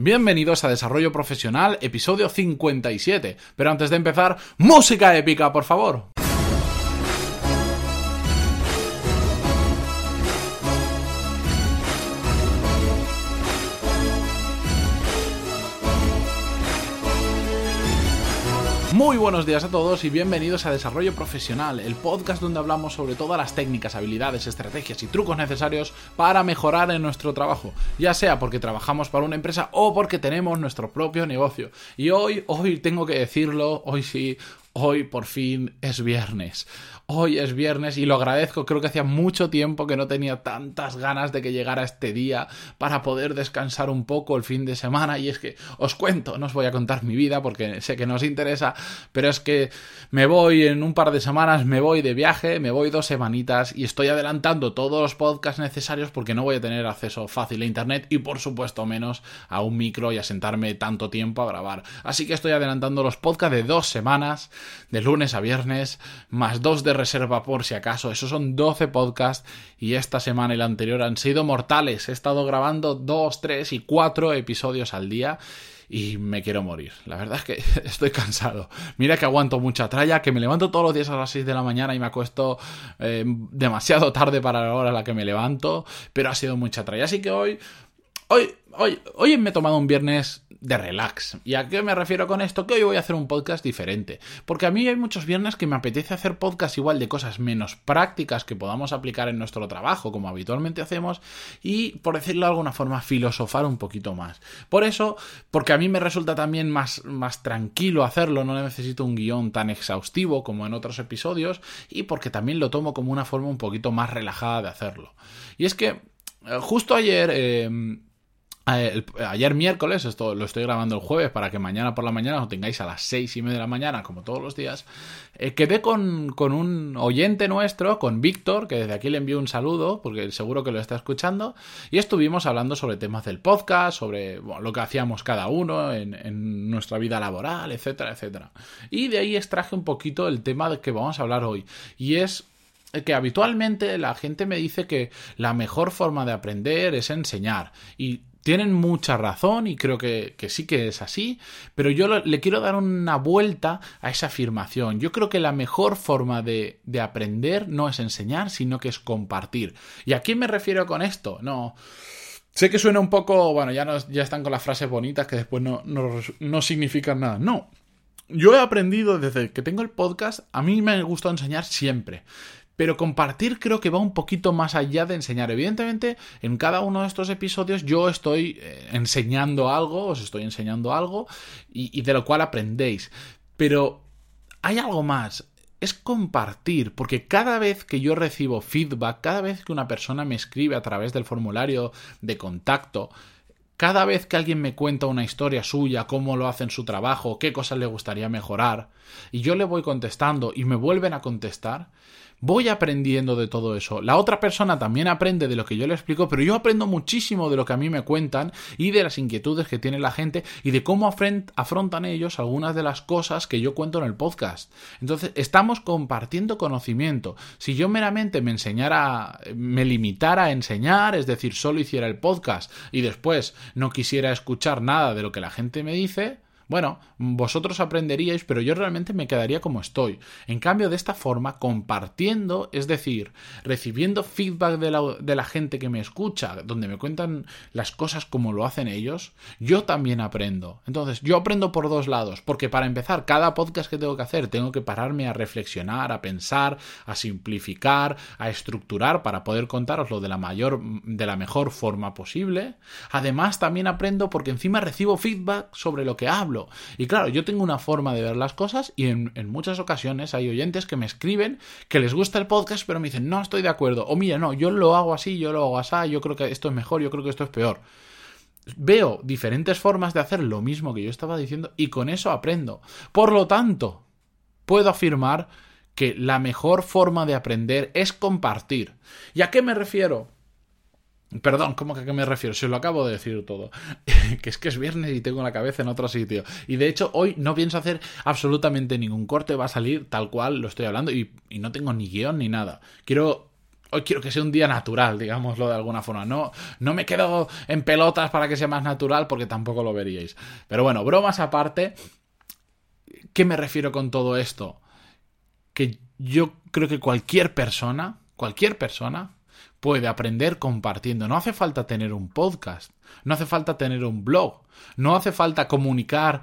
Bienvenidos a Desarrollo Profesional, episodio 57. Pero antes de empezar, música épica, por favor. Muy buenos días a todos y bienvenidos a Desarrollo Profesional, el podcast donde hablamos sobre todas las técnicas, habilidades, estrategias y trucos necesarios para mejorar en nuestro trabajo, ya sea porque trabajamos para una empresa o porque tenemos nuestro propio negocio. Y hoy, hoy tengo que decirlo, hoy sí, hoy por fin es viernes. Hoy es viernes y lo agradezco, creo que hacía mucho tiempo que no tenía tantas ganas de que llegara este día para poder descansar un poco el fin de semana y es que os cuento, no os voy a contar mi vida porque sé que no os interesa, pero es que me voy en un par de semanas, me voy de viaje, me voy dos semanitas y estoy adelantando todos los podcasts necesarios porque no voy a tener acceso fácil a internet y por supuesto menos a un micro y a sentarme tanto tiempo a grabar. Así que estoy adelantando los podcasts de dos semanas, de lunes a viernes, más dos de reserva por si acaso. Esos son 12 podcasts y esta semana y la anterior han sido mortales. He estado grabando 2, 3 y 4 episodios al día y me quiero morir. La verdad es que estoy cansado. Mira que aguanto mucha tralla, que me levanto todos los días a las 6 de la mañana y me acuesto eh, demasiado tarde para la hora a la que me levanto, pero ha sido mucha tralla. Así que hoy, hoy, hoy, hoy me he tomado un viernes de relax. ¿Y a qué me refiero con esto? Que hoy voy a hacer un podcast diferente. Porque a mí hay muchos viernes que me apetece hacer podcast igual de cosas menos prácticas que podamos aplicar en nuestro trabajo, como habitualmente hacemos, y por decirlo de alguna forma, filosofar un poquito más. Por eso, porque a mí me resulta también más, más tranquilo hacerlo, no necesito un guion tan exhaustivo como en otros episodios, y porque también lo tomo como una forma un poquito más relajada de hacerlo. Y es que eh, justo ayer eh, Ayer miércoles, esto lo estoy grabando el jueves para que mañana por la mañana lo tengáis a las seis y media de la mañana, como todos los días. Eh, quedé con, con, un oyente nuestro, con Víctor, que desde aquí le envío un saludo, porque seguro que lo está escuchando, y estuvimos hablando sobre temas del podcast, sobre lo que hacíamos cada uno en, nuestra vida laboral, etcétera, etcétera. Y de ahí extraje un poquito el tema de que vamos a hablar hoy, y es que habitualmente la gente me dice que la mejor forma de aprender es enseñar. Y tienen mucha razón y creo que, sí que es así, pero yo le quiero dar una vuelta a esa afirmación. Yo creo que la mejor forma de, aprender no es enseñar, sino que es compartir. ¿Y a quién me refiero con esto? No. Sé que suena un poco, bueno, ya, no, ya están con las frases bonitas que después no, no, no significan nada. No, yo he aprendido desde que tengo el podcast, a mí me gusta enseñar siempre. Pero compartir creo que va un poquito más allá de enseñar. Evidentemente, en cada uno de estos episodios yo estoy eh, enseñando algo, os estoy enseñando algo, y, de lo cual aprendéis. Pero hay algo más es compartir, porque cada vez que yo recibo feedback, cada vez que una persona me escribe a través del formulario de contacto, cada vez que alguien me cuenta una historia suya, cómo lo hace en su trabajo, qué cosas le gustaría mejorar, y yo le voy contestando y me vuelven a contestar, voy aprendiendo de todo eso. La otra persona también aprende de lo que yo le explico, pero yo aprendo muchísimo de lo que a mí me cuentan y de las inquietudes que tiene la gente y de cómo afrontan ellos algunas de las cosas que yo cuento en el podcast. Entonces, estamos compartiendo conocimiento. Si yo meramente me enseñara, me limitara a enseñar, es decir, solo hiciera el podcast y después no quisiera escuchar nada de lo que la gente me dice, bueno, vosotros aprenderíais, pero yo realmente me quedaría como estoy. En cambio, de esta forma, compartiendo, es decir, recibiendo feedback de la, gente que me escucha, donde me cuentan las cosas como lo hacen ellos, yo también aprendo. Entonces, yo aprendo por dos lados, porque para empezar, cada podcast que tengo que hacer, tengo que pararme a reflexionar, a pensar, a simplificar, a estructurar para poder contaroslo de la mayor, de la mejor forma posible. Además, también aprendo porque encima recibo feedback sobre lo que hablo y claro, yo tengo una forma de ver las cosas y en, muchas ocasiones hay oyentes que me escriben que les gusta el podcast, pero me dicen, no estoy de acuerdo. O mira, no, yo lo hago así, yo lo hago así, yo creo que esto es mejor, yo creo que esto es peor. Veo diferentes formas de hacer lo mismo que yo estaba diciendo y con eso aprendo. Por lo tanto, puedo afirmar que la mejor forma de aprender es compartir. ¿Y a qué me refiero? Perdón, ¿cómo que a qué me refiero? Se lo acabo de decir todo. que es que es viernes y tengo la cabeza en otro sitio. Y de hecho, hoy no pienso hacer absolutamente ningún corte. Va a salir tal cual lo estoy hablando y, no tengo ni guion ni nada. Quiero hoy quiero que sea un día natural, digámoslo de alguna forma. No, no me quedo en pelotas para que sea más natural porque tampoco lo veríais. Pero bueno, bromas aparte, ¿qué me refiero con todo esto? Que yo creo que cualquier persona, cualquier persona puede aprender compartiendo. No hace falta tener un podcast, no hace falta tener un blog, no hace falta comunicar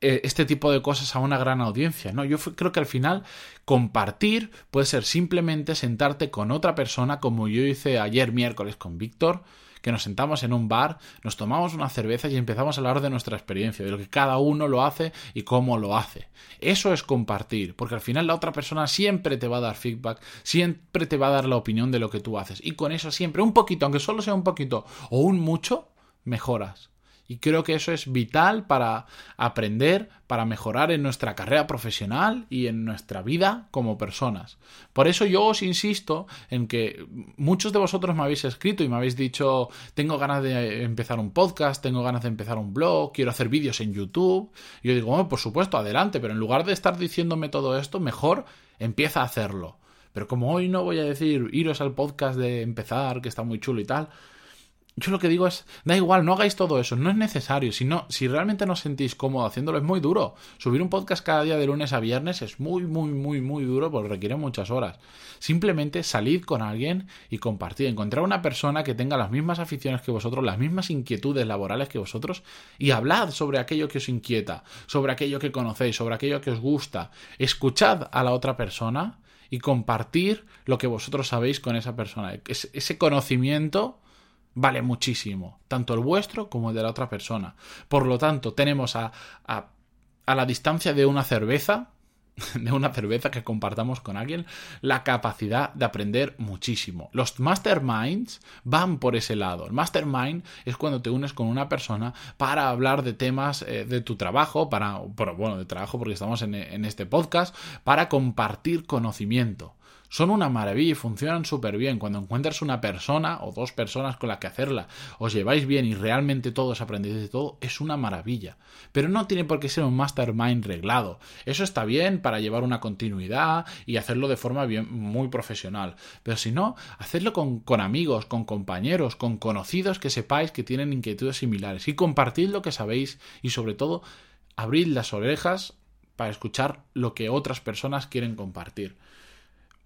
eh, este tipo de cosas a una gran audiencia. No, yo creo que al final compartir puede ser simplemente sentarte con otra persona como yo hice ayer miércoles con Víctor que nos sentamos en un bar, nos tomamos una cerveza y empezamos a hablar de nuestra experiencia, de lo que cada uno lo hace y cómo lo hace. Eso es compartir, porque al final la otra persona siempre te va a dar feedback, siempre te va a dar la opinión de lo que tú haces. Y con eso siempre, un poquito, aunque solo sea un poquito o un mucho, mejoras. Y creo que eso es vital para aprender, para mejorar en nuestra carrera profesional y en nuestra vida como personas. Por eso yo os insisto en que muchos de vosotros me habéis escrito y me habéis dicho, tengo ganas de empezar un podcast, tengo ganas de empezar un blog, quiero hacer vídeos en YouTube. Y yo digo, por supuesto, adelante, pero en lugar de estar diciéndome todo esto, mejor empieza a hacerlo. Pero como hoy no voy a decir, iros al podcast de empezar, que está muy chulo y tal, yo lo que digo es, da igual, no hagáis todo eso, no es necesario. Si, no, si realmente no os sentís cómodo haciéndolo, es muy duro. Subir un podcast cada día de lunes a viernes es muy, muy, muy, muy duro porque requiere muchas horas. Simplemente salid con alguien y compartid. Encontrar una persona que tenga las mismas aficiones que vosotros, las mismas inquietudes laborales que vosotros y hablad sobre aquello que os inquieta, sobre aquello que conocéis, sobre aquello que os gusta. Escuchad a la otra persona y compartir lo que vosotros sabéis con esa persona. ese conocimiento vale muchísimo, tanto el vuestro como el de la otra persona. Por lo tanto, tenemos a, a, a la distancia de una cerveza, de una cerveza que compartamos con alguien, la capacidad de aprender muchísimo. Los masterminds van por ese lado. El mastermind es cuando te unes con una persona para hablar de temas eh, de tu trabajo, para, bueno, de trabajo porque estamos en, en este podcast, para compartir conocimiento son una maravilla y funcionan súper bien. Cuando encuentras una persona o dos personas con las que hacerla, os lleváis bien y realmente todos aprendéis de todo, es una maravilla. Pero no tiene por qué ser un mastermind reglado. Eso está bien para llevar una continuidad y hacerlo de forma bien, muy profesional. Pero si no, hacedlo con, con amigos, con compañeros, con conocidos que sepáis que tienen inquietudes similares y compartid lo que sabéis y sobre todo abrid las orejas para escuchar lo que otras personas quieren compartir.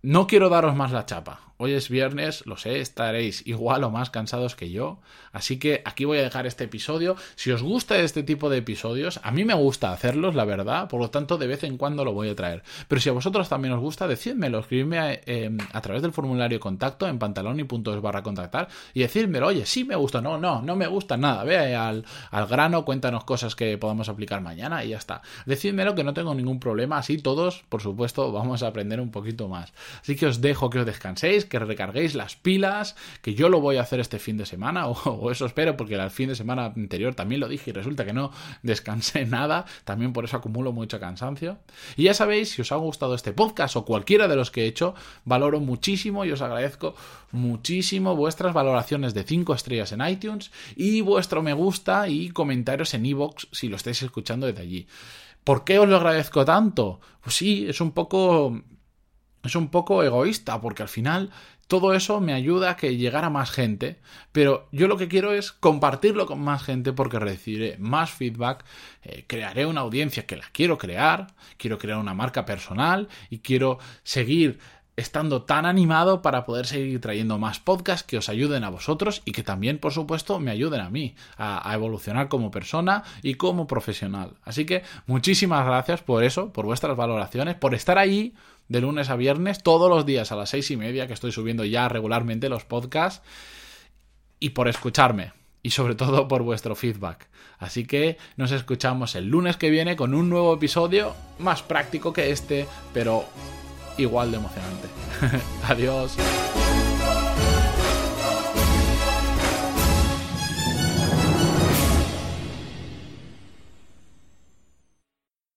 No quiero daros más la chapa. Hoy es viernes, lo sé, estaréis igual o más cansados que yo. Así que aquí voy a dejar este episodio. Si os gusta este tipo de episodios, a mí me gusta hacerlos, la verdad. Por lo tanto, de vez en cuando lo voy a traer. Pero si a vosotros también os gusta, decídmelo. Escribidme a, em, a través del formulario contacto en pantaloni.es barra contactar y decídmelo. Oye, sí me gusta. No, no, no me gusta nada. Ve al, al grano, cuéntanos cosas que podamos aplicar mañana y ya está. Decídmelo que no tengo ningún problema. Así todos, por supuesto, vamos a aprender un poquito más. Así que os dejo que os descanséis que recarguéis las pilas, que yo lo voy a hacer este fin de semana, o, eso espero, porque el fin de semana anterior también lo dije y resulta que no descansé nada, también por eso acumulo mucho cansancio. Y ya sabéis, si os ha gustado este podcast o cualquiera de los que he hecho, valoro muchísimo y os agradezco muchísimo vuestras valoraciones de 5 estrellas en iTunes y vuestro me gusta y comentarios en iVoox si lo estáis escuchando desde allí. ¿Por qué os lo agradezco tanto? Pues sí, es un poco es un poco egoísta porque al final todo eso me ayuda a que llegara más gente, pero yo lo que quiero es compartirlo con más gente porque recibiré más feedback, eh, crearé una audiencia que la quiero crear, quiero crear una marca personal y quiero seguir estando tan animado para poder seguir trayendo más podcasts que os ayuden a vosotros y que también, por supuesto, me ayuden a mí a, a, evolucionar como persona y como profesional. Así que muchísimas gracias por eso, por vuestras valoraciones, por estar ahí de lunes a viernes, todos los días a las seis y media, que estoy subiendo ya regularmente los podcasts, y por escucharme. Y sobre todo por vuestro feedback. Así que nos escuchamos el lunes que viene con un nuevo episodio más práctico que este, pero igual de emocionante. Adiós.